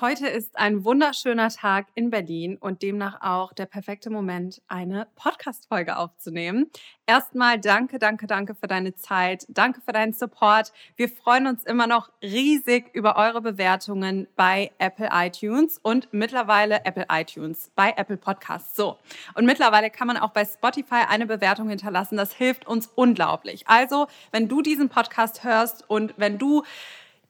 Heute ist ein wunderschöner Tag in Berlin und demnach auch der perfekte Moment, eine Podcast-Folge aufzunehmen. Erstmal danke, danke, danke für deine Zeit. Danke für deinen Support. Wir freuen uns immer noch riesig über eure Bewertungen bei Apple iTunes und mittlerweile Apple iTunes bei Apple Podcasts. So. Und mittlerweile kann man auch bei Spotify eine Bewertung hinterlassen. Das hilft uns unglaublich. Also, wenn du diesen Podcast hörst und wenn du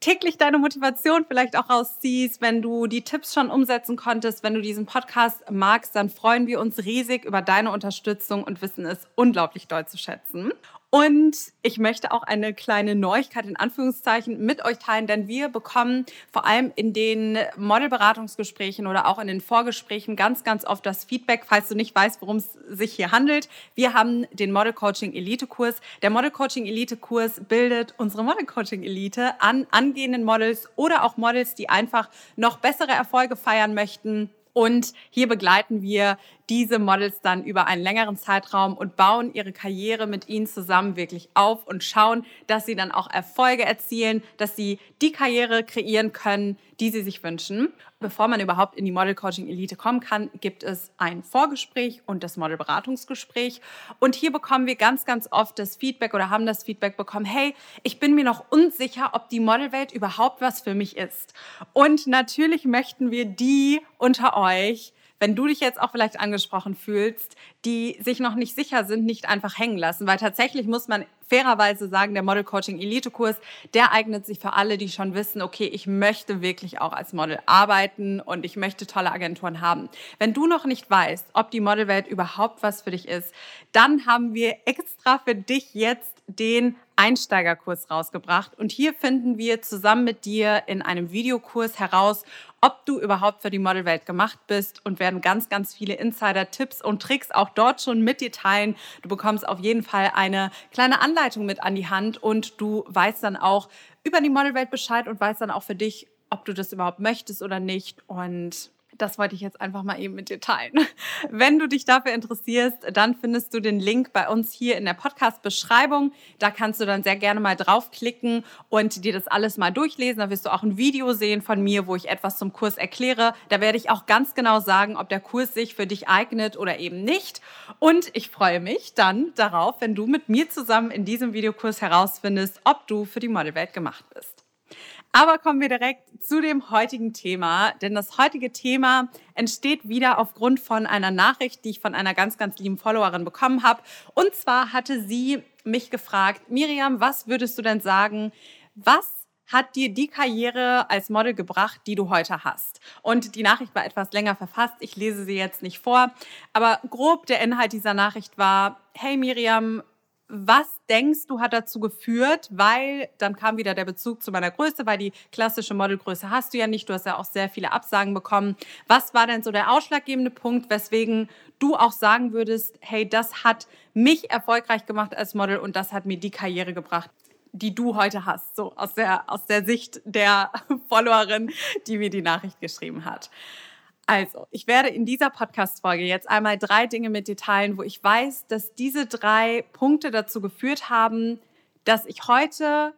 täglich deine Motivation vielleicht auch rausziehst, wenn du die Tipps schon umsetzen konntest, wenn du diesen Podcast magst, dann freuen wir uns riesig über deine Unterstützung und wissen es unglaublich doll zu schätzen. Und ich möchte auch eine kleine Neuigkeit in Anführungszeichen mit euch teilen, denn wir bekommen vor allem in den Modelberatungsgesprächen oder auch in den Vorgesprächen ganz, ganz oft das Feedback, falls du nicht weißt, worum es sich hier handelt. Wir haben den Model Coaching Elite Kurs. Der Model Coaching Elite Kurs bildet unsere Model Coaching Elite an angehenden Models oder auch Models, die einfach noch bessere Erfolge feiern möchten und hier begleiten wir diese Models dann über einen längeren Zeitraum und bauen ihre Karriere mit ihnen zusammen wirklich auf und schauen, dass sie dann auch Erfolge erzielen, dass sie die Karriere kreieren können, die sie sich wünschen. Bevor man überhaupt in die Model Coaching Elite kommen kann, gibt es ein Vorgespräch und das Model Beratungsgespräch. Und hier bekommen wir ganz, ganz oft das Feedback oder haben das Feedback bekommen, hey, ich bin mir noch unsicher, ob die Modelwelt überhaupt was für mich ist. Und natürlich möchten wir die unter euch wenn du dich jetzt auch vielleicht angesprochen fühlst, die sich noch nicht sicher sind, nicht einfach hängen lassen. Weil tatsächlich muss man fairerweise sagen, der Model Coaching Elite Kurs, der eignet sich für alle, die schon wissen, okay, ich möchte wirklich auch als Model arbeiten und ich möchte tolle Agenturen haben. Wenn du noch nicht weißt, ob die Modelwelt überhaupt was für dich ist, dann haben wir extra für dich jetzt den Einsteigerkurs rausgebracht. Und hier finden wir zusammen mit dir in einem Videokurs heraus, ob du überhaupt für die Modelwelt gemacht bist und werden ganz, ganz viele Insider-Tipps und Tricks auch dort schon mit dir teilen. Du bekommst auf jeden Fall eine kleine Anleitung mit an die Hand und du weißt dann auch über die Modelwelt Bescheid und weißt dann auch für dich, ob du das überhaupt möchtest oder nicht. Und das wollte ich jetzt einfach mal eben mit dir teilen. Wenn du dich dafür interessierst, dann findest du den Link bei uns hier in der Podcast-Beschreibung. Da kannst du dann sehr gerne mal draufklicken und dir das alles mal durchlesen. Da wirst du auch ein Video sehen von mir, wo ich etwas zum Kurs erkläre. Da werde ich auch ganz genau sagen, ob der Kurs sich für dich eignet oder eben nicht. Und ich freue mich dann darauf, wenn du mit mir zusammen in diesem Videokurs herausfindest, ob du für die Modelwelt gemacht bist. Aber kommen wir direkt zu dem heutigen Thema, denn das heutige Thema entsteht wieder aufgrund von einer Nachricht, die ich von einer ganz, ganz lieben Followerin bekommen habe. Und zwar hatte sie mich gefragt, Miriam, was würdest du denn sagen, was hat dir die Karriere als Model gebracht, die du heute hast? Und die Nachricht war etwas länger verfasst. Ich lese sie jetzt nicht vor. Aber grob der Inhalt dieser Nachricht war, hey Miriam, was denkst du hat dazu geführt, weil dann kam wieder der Bezug zu meiner Größe, weil die klassische Modelgröße hast du ja nicht, du hast ja auch sehr viele Absagen bekommen. Was war denn so der ausschlaggebende Punkt, weswegen du auch sagen würdest, hey, das hat mich erfolgreich gemacht als Model und das hat mir die Karriere gebracht, die du heute hast, so aus der, aus der Sicht der Followerin, die mir die Nachricht geschrieben hat. Also, ich werde in dieser Podcast-Folge jetzt einmal drei Dinge mit dir teilen, wo ich weiß, dass diese drei Punkte dazu geführt haben, dass ich heute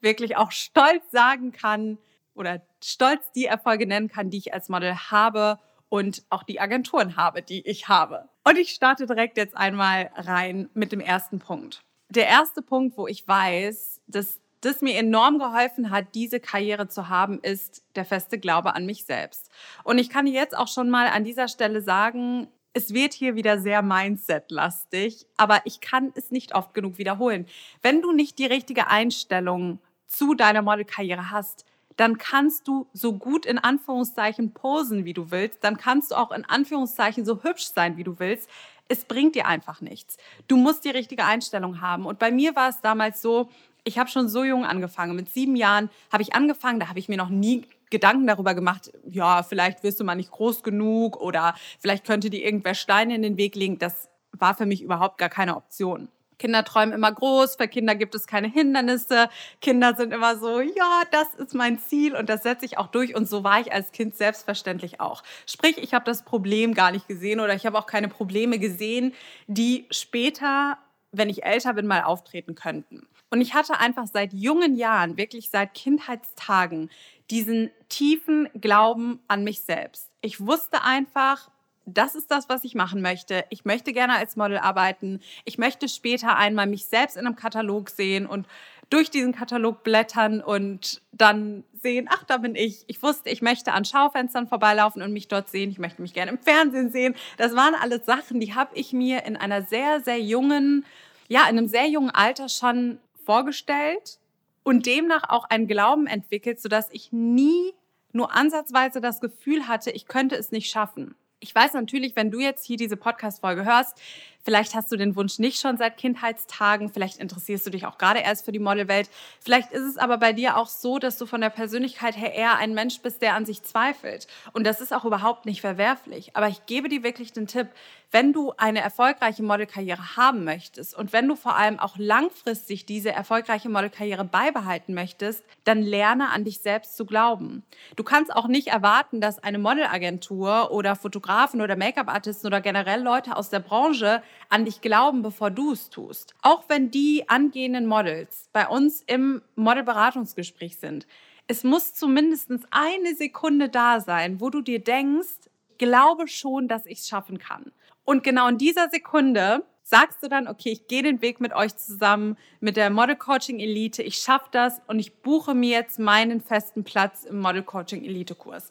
wirklich auch stolz sagen kann oder stolz die Erfolge nennen kann, die ich als Model habe und auch die Agenturen habe, die ich habe. Und ich starte direkt jetzt einmal rein mit dem ersten Punkt. Der erste Punkt, wo ich weiß, dass das mir enorm geholfen hat, diese Karriere zu haben, ist der feste Glaube an mich selbst. Und ich kann jetzt auch schon mal an dieser Stelle sagen, es wird hier wieder sehr Mindset-lastig, aber ich kann es nicht oft genug wiederholen. Wenn du nicht die richtige Einstellung zu deiner Modelkarriere hast, dann kannst du so gut in Anführungszeichen posen, wie du willst, dann kannst du auch in Anführungszeichen so hübsch sein, wie du willst. Es bringt dir einfach nichts. Du musst die richtige Einstellung haben. Und bei mir war es damals so, ich habe schon so jung angefangen. Mit sieben Jahren habe ich angefangen, da habe ich mir noch nie Gedanken darüber gemacht, ja, vielleicht wirst du mal nicht groß genug oder vielleicht könnte dir irgendwer Steine in den Weg legen. Das war für mich überhaupt gar keine Option. Kinder träumen immer groß, für Kinder gibt es keine Hindernisse. Kinder sind immer so, ja, das ist mein Ziel und das setze ich auch durch. Und so war ich als Kind selbstverständlich auch. Sprich, ich habe das Problem gar nicht gesehen oder ich habe auch keine Probleme gesehen, die später, wenn ich älter bin, mal auftreten könnten. Und ich hatte einfach seit jungen Jahren, wirklich seit Kindheitstagen, diesen tiefen Glauben an mich selbst. Ich wusste einfach, das ist das, was ich machen möchte. Ich möchte gerne als Model arbeiten. Ich möchte später einmal mich selbst in einem Katalog sehen und durch diesen Katalog blättern und dann sehen, ach, da bin ich. Ich wusste, ich möchte an Schaufenstern vorbeilaufen und mich dort sehen. Ich möchte mich gerne im Fernsehen sehen. Das waren alles Sachen, die habe ich mir in einer sehr, sehr jungen, ja, in einem sehr jungen Alter schon vorgestellt und demnach auch einen Glauben entwickelt, sodass ich nie nur ansatzweise das Gefühl hatte, ich könnte es nicht schaffen. Ich weiß natürlich, wenn du jetzt hier diese Podcast-Folge hörst, Vielleicht hast du den Wunsch nicht schon seit Kindheitstagen, vielleicht interessierst du dich auch gerade erst für die Modelwelt. Vielleicht ist es aber bei dir auch so, dass du von der Persönlichkeit her eher ein Mensch bist, der an sich zweifelt. Und das ist auch überhaupt nicht verwerflich. Aber ich gebe dir wirklich den Tipp, wenn du eine erfolgreiche Modelkarriere haben möchtest und wenn du vor allem auch langfristig diese erfolgreiche Modelkarriere beibehalten möchtest, dann lerne an dich selbst zu glauben. Du kannst auch nicht erwarten, dass eine Modelagentur oder Fotografen oder Make-up-Artisten oder generell Leute aus der Branche an dich glauben, bevor du es tust. Auch wenn die angehenden Models bei uns im Modelberatungsgespräch sind. Es muss zumindest eine Sekunde da sein, wo du dir denkst, glaube schon, dass ich es schaffen kann. Und genau in dieser Sekunde sagst du dann, okay, ich gehe den Weg mit euch zusammen, mit der Model Coaching Elite, ich schaffe das und ich buche mir jetzt meinen festen Platz im Model Coaching Elite Kurs.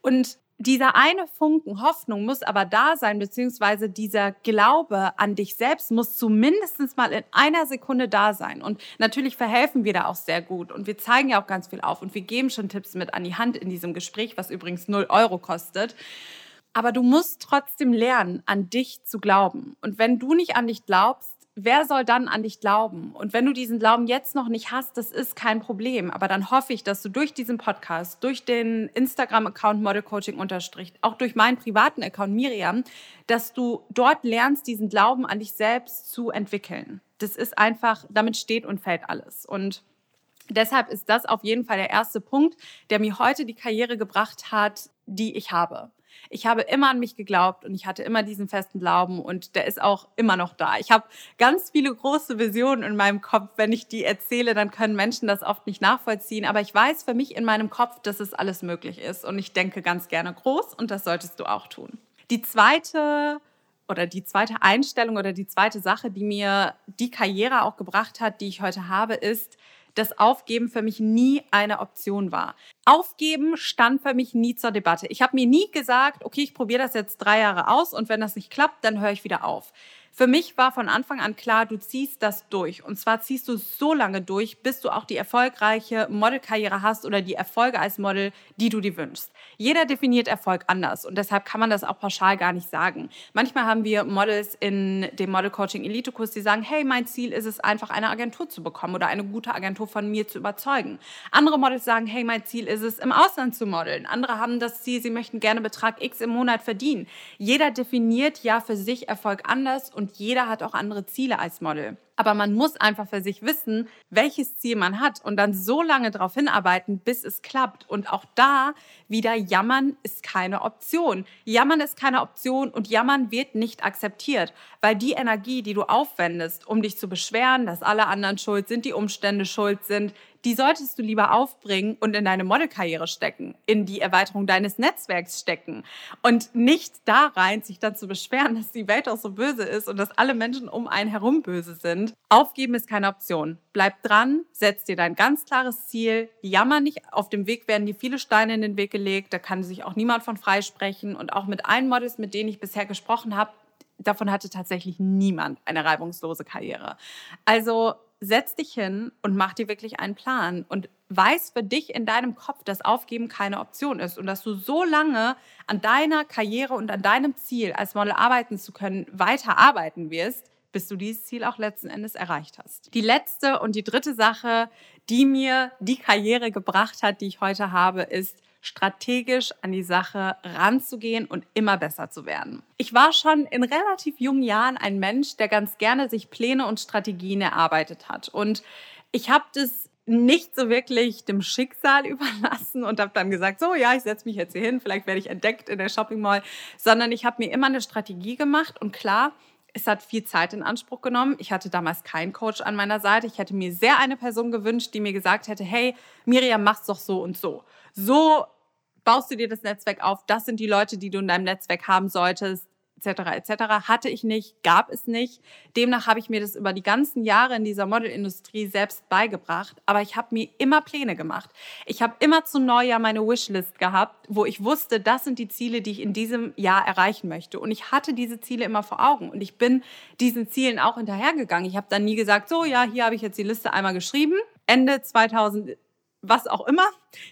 Und dieser eine Funken Hoffnung muss aber da sein, beziehungsweise dieser Glaube an dich selbst muss zumindest mal in einer Sekunde da sein. Und natürlich verhelfen wir da auch sehr gut und wir zeigen ja auch ganz viel auf und wir geben schon Tipps mit an die Hand in diesem Gespräch, was übrigens 0 Euro kostet. Aber du musst trotzdem lernen, an dich zu glauben. Und wenn du nicht an dich glaubst, wer soll dann an dich glauben? Und wenn du diesen Glauben jetzt noch nicht hast, das ist kein Problem. Aber dann hoffe ich, dass du durch diesen Podcast, durch den Instagram-Account Model Coaching unterstrich, auch durch meinen privaten Account Miriam, dass du dort lernst, diesen Glauben an dich selbst zu entwickeln. Das ist einfach, damit steht und fällt alles. Und deshalb ist das auf jeden Fall der erste Punkt, der mir heute die Karriere gebracht hat, die ich habe ich habe immer an mich geglaubt und ich hatte immer diesen festen Glauben und der ist auch immer noch da. Ich habe ganz viele große Visionen in meinem Kopf. Wenn ich die erzähle, dann können Menschen das oft nicht nachvollziehen. Aber ich weiß für mich in meinem Kopf, dass es alles möglich ist und ich denke ganz gerne groß und das solltest du auch tun. Die zweite oder die zweite Einstellung oder die zweite Sache, die mir die Karriere auch gebracht hat, die ich heute habe, ist, dass Aufgeben für mich nie eine Option war. Aufgeben stand für mich nie zur Debatte. Ich habe mir nie gesagt, okay, ich probiere das jetzt drei Jahre aus und wenn das nicht klappt, dann höre ich wieder auf. Für mich war von Anfang an klar, du ziehst das durch. Und zwar ziehst du so lange durch, bis du auch die erfolgreiche Modelkarriere hast oder die Erfolge als Model, die du dir wünschst. Jeder definiert Erfolg anders und deshalb kann man das auch pauschal gar nicht sagen. Manchmal haben wir Models in dem Model Coaching Elite Kurs, die sagen, hey, mein Ziel ist es einfach eine Agentur zu bekommen oder eine gute Agentur von mir zu überzeugen. Andere Models sagen, hey, mein Ziel ist es im Ausland zu modeln. Andere haben das Ziel, sie möchten gerne Betrag X im Monat verdienen. Jeder definiert ja für sich Erfolg anders und und jeder hat auch andere Ziele als Model. Aber man muss einfach für sich wissen, welches Ziel man hat und dann so lange darauf hinarbeiten, bis es klappt. Und auch da wieder jammern ist keine Option. Jammern ist keine Option und jammern wird nicht akzeptiert, weil die Energie, die du aufwendest, um dich zu beschweren, dass alle anderen schuld sind, die Umstände schuld sind, die solltest du lieber aufbringen und in deine Modelkarriere stecken, in die Erweiterung deines Netzwerks stecken und nicht da rein, sich dann zu beschweren, dass die Welt auch so böse ist und dass alle Menschen um einen herum böse sind. Aufgeben ist keine Option. Bleib dran, setz dir dein ganz klares Ziel, jammer nicht. Auf dem Weg werden dir viele Steine in den Weg gelegt, da kann sich auch niemand von freisprechen und auch mit allen Models, mit denen ich bisher gesprochen habe, davon hatte tatsächlich niemand eine reibungslose Karriere. Also setz dich hin und mach dir wirklich einen Plan und weiß für dich in deinem Kopf, dass Aufgeben keine Option ist und dass du so lange an deiner Karriere und an deinem Ziel als Model arbeiten zu können, weiter arbeiten wirst, bis du dieses Ziel auch letzten Endes erreicht hast. Die letzte und die dritte Sache, die mir die Karriere gebracht hat, die ich heute habe, ist, strategisch an die Sache ranzugehen und immer besser zu werden. Ich war schon in relativ jungen Jahren ein Mensch, der ganz gerne sich Pläne und Strategien erarbeitet hat. Und ich habe das nicht so wirklich dem Schicksal überlassen und habe dann gesagt, so ja, ich setze mich jetzt hier hin, vielleicht werde ich entdeckt in der Shopping Mall, sondern ich habe mir immer eine Strategie gemacht und klar, Es hat viel Zeit in Anspruch genommen. Ich hatte damals keinen Coach an meiner Seite. Ich hätte mir sehr eine Person gewünscht, die mir gesagt hätte, hey, Miriam, mach's doch so und so. So baust du dir das Netzwerk auf. Das sind die Leute, die du in deinem Netzwerk haben solltest etc. etc. hatte ich nicht, gab es nicht. Demnach habe ich mir das über die ganzen Jahre in dieser Modelindustrie selbst beigebracht. Aber ich habe mir immer Pläne gemacht. Ich habe immer zu Neujahr meine Wishlist gehabt, wo ich wusste, das sind die Ziele, die ich in diesem Jahr erreichen möchte. Und ich hatte diese Ziele immer vor Augen. Und ich bin diesen Zielen auch hinterhergegangen. Ich habe dann nie gesagt, so ja, hier habe ich jetzt die Liste einmal geschrieben. Ende 2000 was auch immer.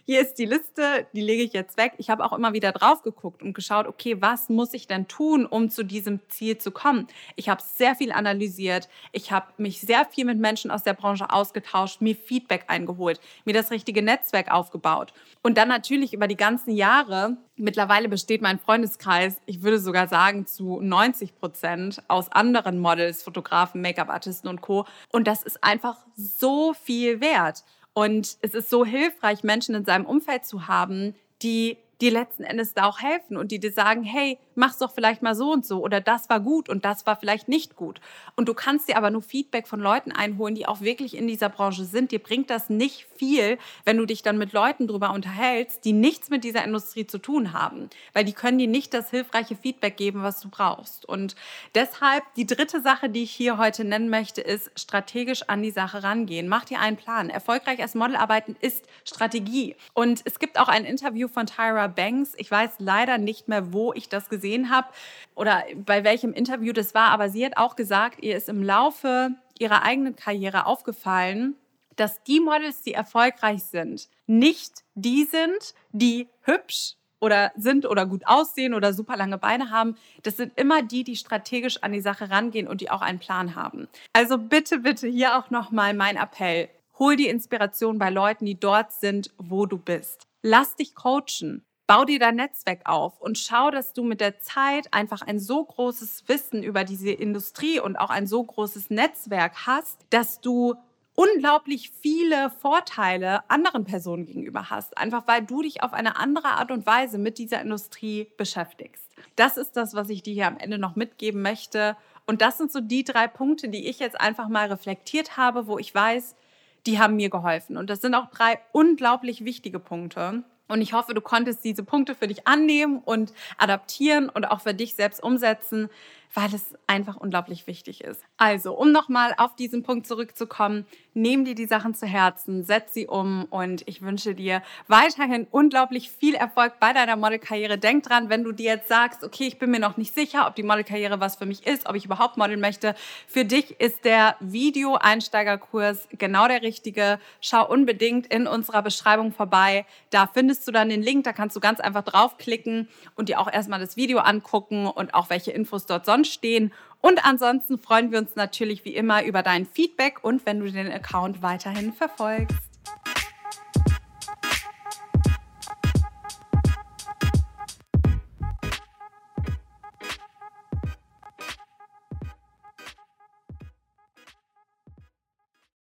Hier ist die Liste, die lege ich jetzt weg. Ich habe auch immer wieder drauf geguckt und geschaut, okay, was muss ich denn tun, um zu diesem Ziel zu kommen? Ich habe sehr viel analysiert. Ich habe mich sehr viel mit Menschen aus der Branche ausgetauscht, mir Feedback eingeholt, mir das richtige Netzwerk aufgebaut. Und dann natürlich über die ganzen Jahre, mittlerweile besteht mein Freundeskreis, ich würde sogar sagen, zu 90 Prozent aus anderen Models, Fotografen, Make-up-Artisten und Co. Und das ist einfach so viel wert. Und es ist so hilfreich, Menschen in seinem Umfeld zu haben, die die letzten Endes da auch helfen und die dir sagen, hey, mach's doch vielleicht mal so und so oder das war gut und das war vielleicht nicht gut. Und du kannst dir aber nur Feedback von Leuten einholen, die auch wirklich in dieser Branche sind. Dir bringt das nicht viel, wenn du dich dann mit Leuten drüber unterhältst, die nichts mit dieser Industrie zu tun haben, weil die können dir nicht das hilfreiche Feedback geben, was du brauchst. Und deshalb die dritte Sache, die ich hier heute nennen möchte, ist strategisch an die Sache rangehen. Mach dir einen Plan. Erfolgreich als Model arbeiten ist Strategie. Und es gibt auch ein Interview von Tyra Banks. Ich weiß leider nicht mehr, wo ich das gesehen habe oder bei welchem Interview das war, aber sie hat auch gesagt, ihr ist im Laufe ihrer eigenen Karriere aufgefallen, dass die Models, die erfolgreich sind, nicht die sind, die hübsch oder sind oder gut aussehen oder super lange Beine haben. Das sind immer die, die strategisch an die Sache rangehen und die auch einen Plan haben. Also bitte, bitte hier auch nochmal mein Appell. Hol die Inspiration bei Leuten, die dort sind, wo du bist. Lass dich coachen. Bau dir dein Netzwerk auf und schau, dass du mit der Zeit einfach ein so großes Wissen über diese Industrie und auch ein so großes Netzwerk hast, dass du unglaublich viele Vorteile anderen Personen gegenüber hast, einfach weil du dich auf eine andere Art und Weise mit dieser Industrie beschäftigst. Das ist das, was ich dir hier am Ende noch mitgeben möchte. Und das sind so die drei Punkte, die ich jetzt einfach mal reflektiert habe, wo ich weiß, die haben mir geholfen. Und das sind auch drei unglaublich wichtige Punkte. Und ich hoffe, du konntest diese Punkte für dich annehmen und adaptieren und auch für dich selbst umsetzen, weil es einfach unglaublich wichtig ist. Also, um nochmal auf diesen Punkt zurückzukommen, nimm dir die Sachen zu Herzen, setz sie um und ich wünsche dir weiterhin unglaublich viel Erfolg bei deiner Modelkarriere. Denk dran, wenn du dir jetzt sagst, okay, ich bin mir noch nicht sicher, ob die Modelkarriere was für mich ist, ob ich überhaupt modeln möchte. Für dich ist der Video-Einsteigerkurs genau der richtige. Schau unbedingt in unserer Beschreibung vorbei. Da findest du dann den Link, da kannst du ganz einfach draufklicken und dir auch erstmal das Video angucken und auch welche Infos dort sonst stehen. Und ansonsten freuen wir uns natürlich wie immer über dein Feedback und wenn du den Account weiterhin verfolgst.